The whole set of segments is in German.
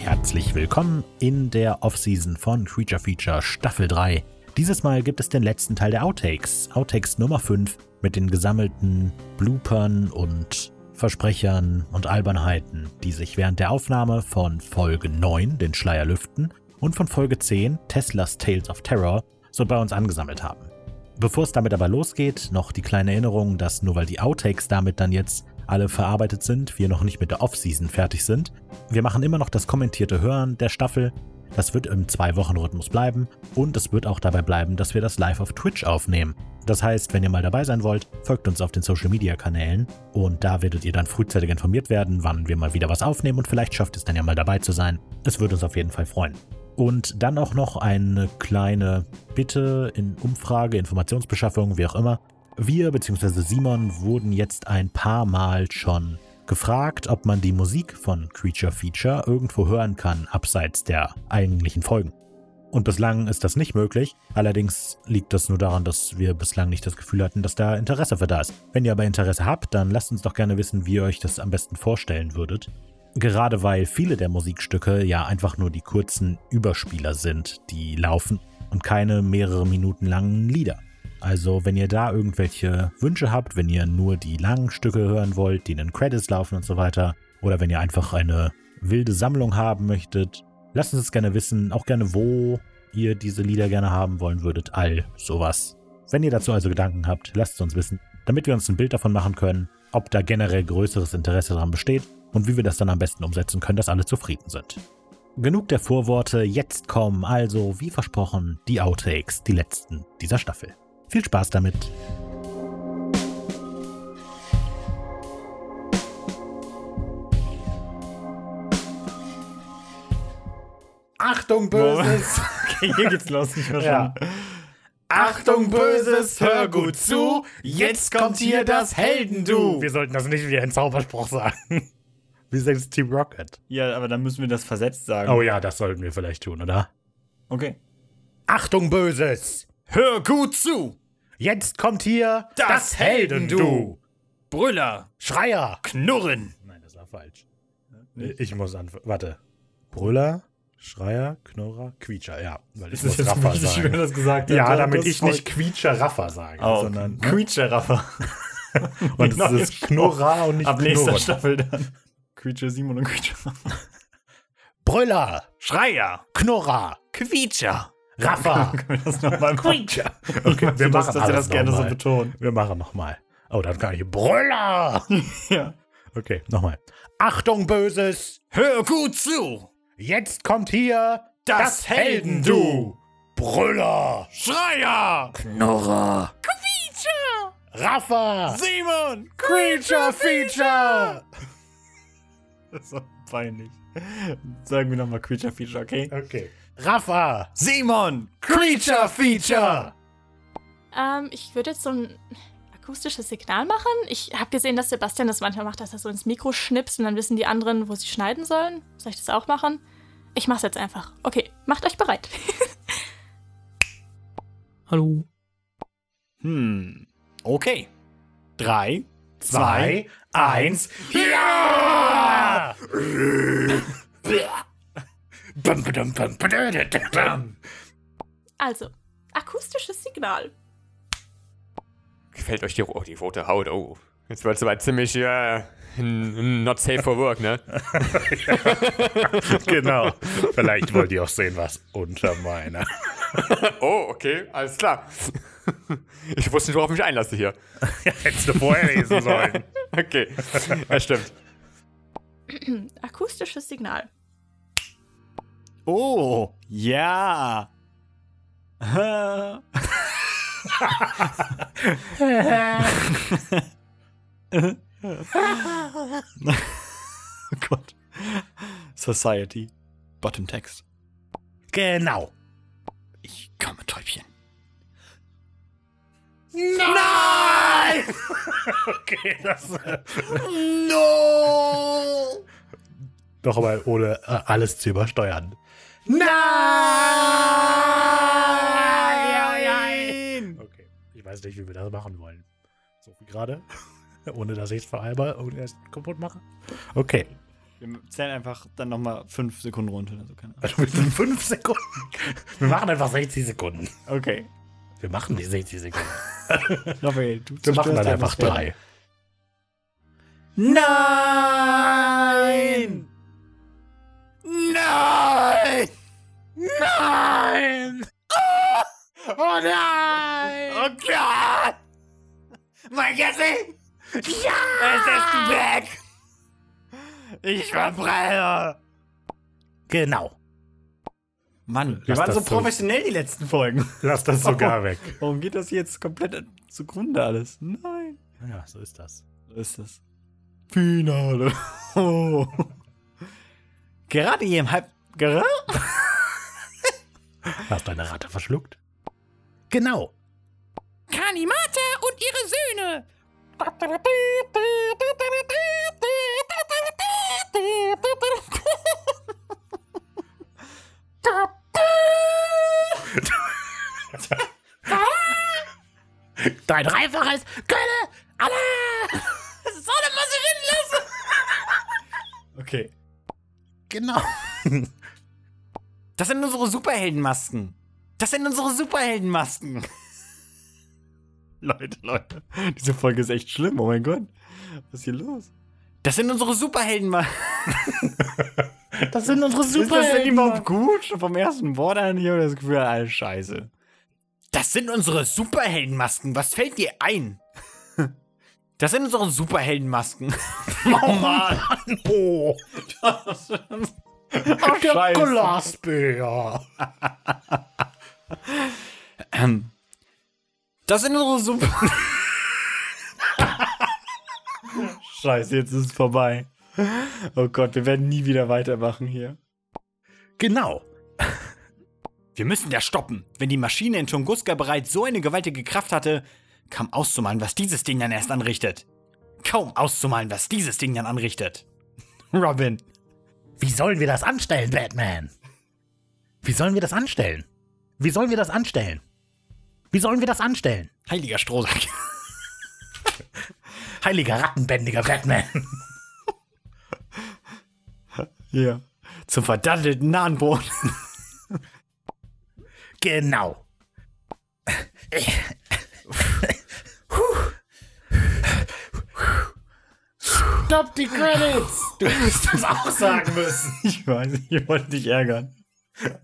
herzlich willkommen in der Offseason von Creature Feature Staffel 3. Dieses Mal gibt es den letzten Teil der Outtakes, Outtakes Nummer 5 mit den gesammelten Bloopern und Versprechern und Albernheiten, die sich während der Aufnahme von Folge 9, den Schleier lüften, und von Folge 10, Teslas Tales of Terror, so bei uns angesammelt haben. Bevor es damit aber losgeht, noch die kleine Erinnerung, dass nur weil die Outtakes damit dann jetzt alle verarbeitet sind, wir noch nicht mit der Off-Season fertig sind. Wir machen immer noch das kommentierte Hören der Staffel. Das wird im Zwei-Wochen-Rhythmus bleiben und es wird auch dabei bleiben, dass wir das live auf Twitch aufnehmen. Das heißt, wenn ihr mal dabei sein wollt, folgt uns auf den Social-Media-Kanälen und da werdet ihr dann frühzeitig informiert werden, wann wir mal wieder was aufnehmen und vielleicht schafft es dann ja mal dabei zu sein. Es würde uns auf jeden Fall freuen. Und dann auch noch eine kleine Bitte in Umfrage, Informationsbeschaffung, wie auch immer. Wir bzw. Simon wurden jetzt ein paar Mal schon gefragt, ob man die Musik von Creature Feature irgendwo hören kann, abseits der eigentlichen Folgen. Und bislang ist das nicht möglich. Allerdings liegt das nur daran, dass wir bislang nicht das Gefühl hatten, dass da Interesse für da ist. Wenn ihr aber Interesse habt, dann lasst uns doch gerne wissen, wie ihr euch das am besten vorstellen würdet. Gerade weil viele der Musikstücke ja einfach nur die kurzen Überspieler sind, die laufen und keine mehrere Minuten langen Lieder. Also, wenn ihr da irgendwelche Wünsche habt, wenn ihr nur die langen Stücke hören wollt, die in den Credits laufen und so weiter, oder wenn ihr einfach eine wilde Sammlung haben möchtet, lasst uns es gerne wissen, auch gerne, wo ihr diese Lieder gerne haben wollen würdet, all sowas. Wenn ihr dazu also Gedanken habt, lasst es uns wissen, damit wir uns ein Bild davon machen können, ob da generell größeres Interesse daran besteht und wie wir das dann am besten umsetzen können, dass alle zufrieden sind. Genug der Vorworte, jetzt kommen also, wie versprochen, die Outtakes, die letzten dieser Staffel. Viel Spaß damit! Achtung, Böses! Okay, hier geht's los, ich Ja. Achtung, Böses, hör gut zu! Jetzt kommt hier das Heldendu! Wir sollten das nicht wie ein Zauberspruch sagen. Wie sagt es Team Rocket? Ja, aber dann müssen wir das versetzt sagen. Oh ja, das sollten wir vielleicht tun, oder? Okay. Achtung, Böses! Hör gut zu! Jetzt kommt hier das, Heldendu! Brüller! Schreier! Knurren! Nein, das war falsch. Ich muss anfangen. Warte. Brüller, Schreier, Knurrer, Quietscher, ja. Weil ich Ist das muss jetzt Raffer richtig, wie sagen. wir das gesagt Ja, damit Das ich nicht Quietscher Raffer sage, Oh, sondern ne? Quietscher-Raffer. und es Neuer ist. Knurrer und nicht Ab nächster Knurren. Staffel dann. Quietscher Simon und Quietscher. Brüller, Schreier! Knurrer, Quietscher! Raffer, Können wir das nochmal machen? Okay, wir machen dass ihr das gerne so betonen. Wir machen nochmal. Oh, dann kann ich Brüller. Ja. Okay, nochmal. Achtung, Böses! Hör gut zu! Jetzt kommt hier Das Heldendu. Brüller! Schreier! Knurrer! Quietscher! Raffer! Simon! Creature Feature! Das ist so peinlich. Sagen wir nochmal Creature Feature, okay? Okay. Raffer! Simon! Creature Feature! Ähm, ich würde jetzt so ein akustisches Signal machen. Ich habe gesehen, dass Sebastian das manchmal macht, dass er so ins Mikro schnipst und dann wissen die anderen, wo sie schneiden sollen. Soll ich das auch machen? Ich mach's jetzt einfach. Okay, macht euch bereit. Hallo. Hm. Okay. Drei, Zwei, eins, ja! Also, akustisches Signal. Gefällt euch die, oh, die rote Haut? Oh, jetzt wird es aber ziemlich äh, not safe for work, ne? Genau. Vielleicht wollt ihr auch sehen, was unter meiner. Oh, okay, alles klar. Ich wusste nicht, worauf ich mich einlasse hier. Hättest du vorher lesen sollen. Okay, ja, stimmt. Akustisches Signal. Oh, ja. oh Gott. Society. Bottom Text. Genau. Ich komme, Täubchen. Nein! okay, das. No! Doch aber ohne äh, alles zu übersteuern. Nein! Okay. Ich weiß nicht, wie wir das machen wollen. So wie gerade. Ohne dass ich es vereinbar und erst kaputt mache. Okay. Wir zählen einfach dann nochmal fünf Sekunden runter. Also keine Ahnung. Also wir sind fünf Sekunden. Wir machen einfach 60 Sekunden. Okay. Wir machen die 60 Sekunden. Raphael, du Wir machen dann einfach Atmosphäre. drei. Nein! Nein! Nein! Oh nein! Oh Gott! Mein Gesicht! Ja! Es ist weg! Ich verbrenne! Genau. Mann, wir Lass waren so so. professionell die letzten Folgen. Lass das sogar weg. Warum geht das jetzt komplett zugrunde alles? Nein. Ja, so ist das. So ist das. Finale. Oh. Gerade hier im Halb... Gerade? Hast deine Ratte verschluckt? Genau. Kanimata und ihre Söhne. Dein dreifaches Kölle! Alle! Sonne muss ich hinlassen. Okay. Genau. Das sind unsere Superheldenmasken. Das sind unsere Superheldenmasken. Leute, Leute. Diese Folge ist echt schlimm. Oh mein Gott. Was ist hier los? Das sind unsere Superheldenmasken. Das sind unsere Ist das denn überhaupt gut? Vom ersten Wort an hier oder das Gefühl, alles scheiße. Das sind unsere Superheldenmasken. Was fällt dir ein? Das sind unsere Superheldenmasken. Oh Mann. Oh, Das der Scheiße. Glasbär. Ähm, das sind unsere Super. Scheiße, jetzt ist es vorbei. Oh Gott, wir werden nie wieder weitermachen hier. Genau. Wir müssen das stoppen. Wenn die Maschine in Tunguska bereits so eine gewaltige Kraft hatte, kaum auszumalen, was dieses Ding dann erst anrichtet. Kaum auszumalen, was dieses Ding dann anrichtet. Robin. Wie sollen wir das anstellen, Batman? Wie sollen wir das anstellen? Wie sollen wir das anstellen? Wie sollen wir das anstellen? Heiliger Strohsack. Heiliger Rattenbändiger Batman. Hier. Zum verdattelten nahen Boden. Genau. Stop die Credits! Du musst das auch sagen müssen. Ich weiß, ich wollte dich ärgern.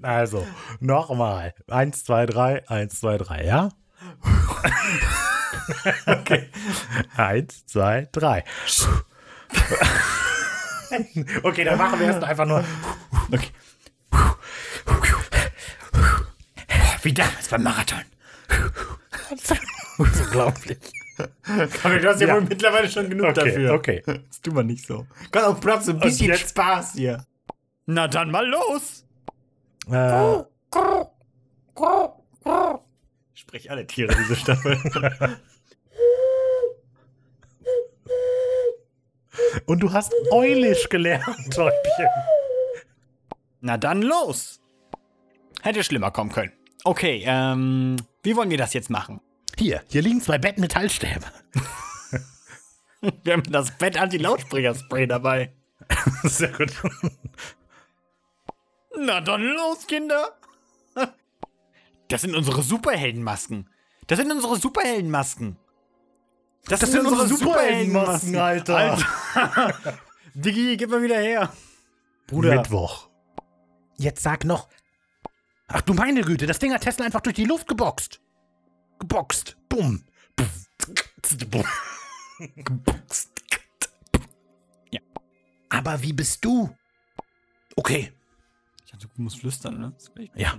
Also, nochmal. Eins, zwei, drei, eins, zwei, drei, ja? okay. Eins, zwei, drei. okay, dann machen wir erst einfach nur. Okay. Wie damals beim Marathon. Unglaublich. Aber du hast ja, Ja. wohl mittlerweile schon genug Okay, dafür. okay. Das tut man nicht so. Gott, auch Platz, so ein bisschen jetzt- Spaß hier. Na dann mal los. Äh, Sprich alle Tiere diese Staffel. und du hast Eulisch gelernt, Täubchen. Na dann los. Hätte schlimmer kommen können. Okay, ähm, wie wollen wir das jetzt machen? Hier, hier liegen zwei Bettmetallstäbe. Wir haben das Bett Anti-Lautsprecher-Spray dabei. Sehr gut. Na dann los, Kinder. Das sind unsere Superheldenmasken. Das sind unsere Superheldenmasken. Das, sind unsere Superheldenmasken, Alter. Alter. Diggi, gib mal wieder her. Bruder. Mittwoch. Jetzt sag noch. Ach du meine Güte, das Ding hat Tesla einfach durch die Luft geboxt. Geboxt. Bumm. Bumm. Ja. Aber wie bist du? Okay. Ich dachte, du musst flüstern, ne? Das will ich Ja.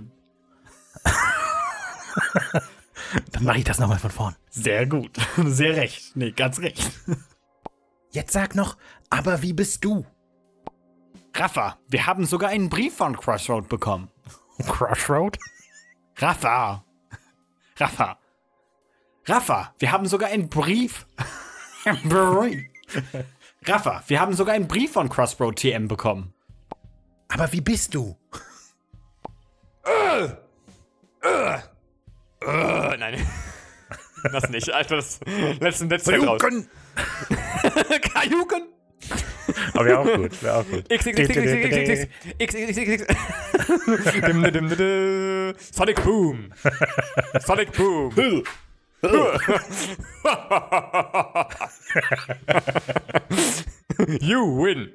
Dann mache ich das nochmal von vorn. Sehr gut. Sehr recht. Nee, ganz recht. Jetzt sag noch, aber wie bist du? Rafa, wir haben sogar einen Brief von Crossroad bekommen. Crossroad? Rafa. Rafa. Rafa, wir haben sogar einen Brief. Rafa, wir haben sogar einen Brief von Crossroad TM bekommen. Aber wie bist du? Äh, nein. Das nicht. Alter, das letzte Netz fällt raus. Kajuken. Aber wäre auch gut, wäre auch gut. X, X, X, X, X, X, X, X, X, X. Sonic Boom. Sonic Boom. you win.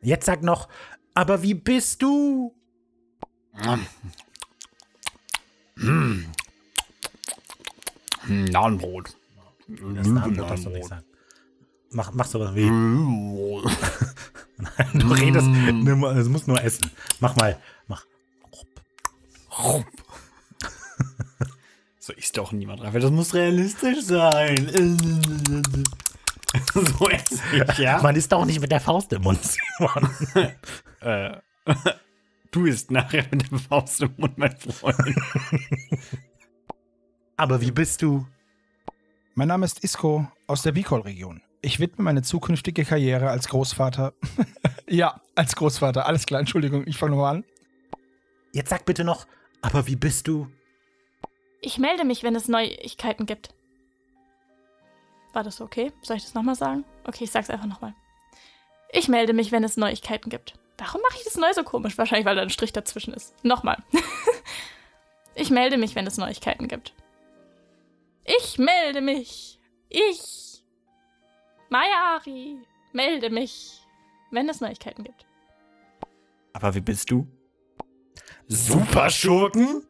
Jetzt sag noch, aber wie bist du? Nahenbrot. Das Nahenbrot darfst du nicht sagen. Mach, mach sowas wie. Du redest, nur, es muss nur essen. Mach mal, mach. Rupp. So isst doch niemand, Raphael. Das muss realistisch sein. so esse ich, ja? Man ist doch nicht mit der Faust im Mund, Simon. Äh, du isst nachher mit der Faust im Mund, mein Freund. Aber wie bist du? Mein Name ist Isko aus der Bicol-Region. Ich widme meine zukünftige Karriere als Großvater. ja, als Großvater. Alles klar, Entschuldigung, ich fange nochmal an. Jetzt sag bitte noch, aber wie bist du? Ich melde mich, wenn es Neuigkeiten gibt. War das okay? Soll ich das nochmal sagen? Okay, ich sag's einfach nochmal. Ich melde mich, wenn es Neuigkeiten gibt. Warum mache ich das neu so komisch? Wahrscheinlich, weil da ein Strich dazwischen ist. Nochmal. ich melde mich, wenn es Neuigkeiten gibt. Ich melde mich. Ich. Mayari. Melde mich, wenn es Neuigkeiten gibt. Aber wie bist du? Superschurken?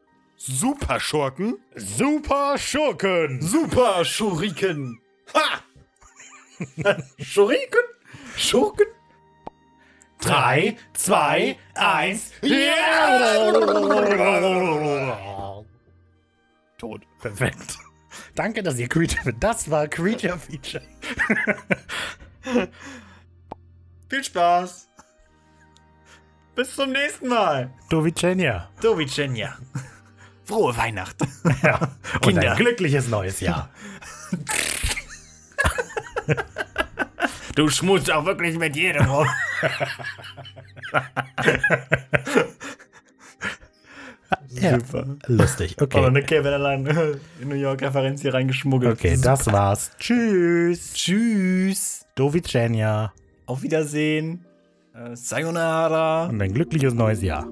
Superschurken? Superschurken! Super Schuriken. Ha! Schuriken? Schurken? Drei, zwei, eins, Tot. Perfekt. Danke, dass ihr Creature. Das war Creature Feature. Viel Spaß. Bis zum nächsten Mal. Dovicenia. Dovicenia. Frohe Weihnachten. Ja. Und Kinder. ein glückliches neues Jahr. Du schmutzt auch wirklich mit jedem rum. Ja. Lustig. Aber Okay. eine Kevin allein in New York Referenz hier reingeschmuggelt. Okay, das war's. Tschüss. Tschüss. Dovicenia. Auf Wiedersehen. Äh, sayonara. Und ein glückliches neues Jahr.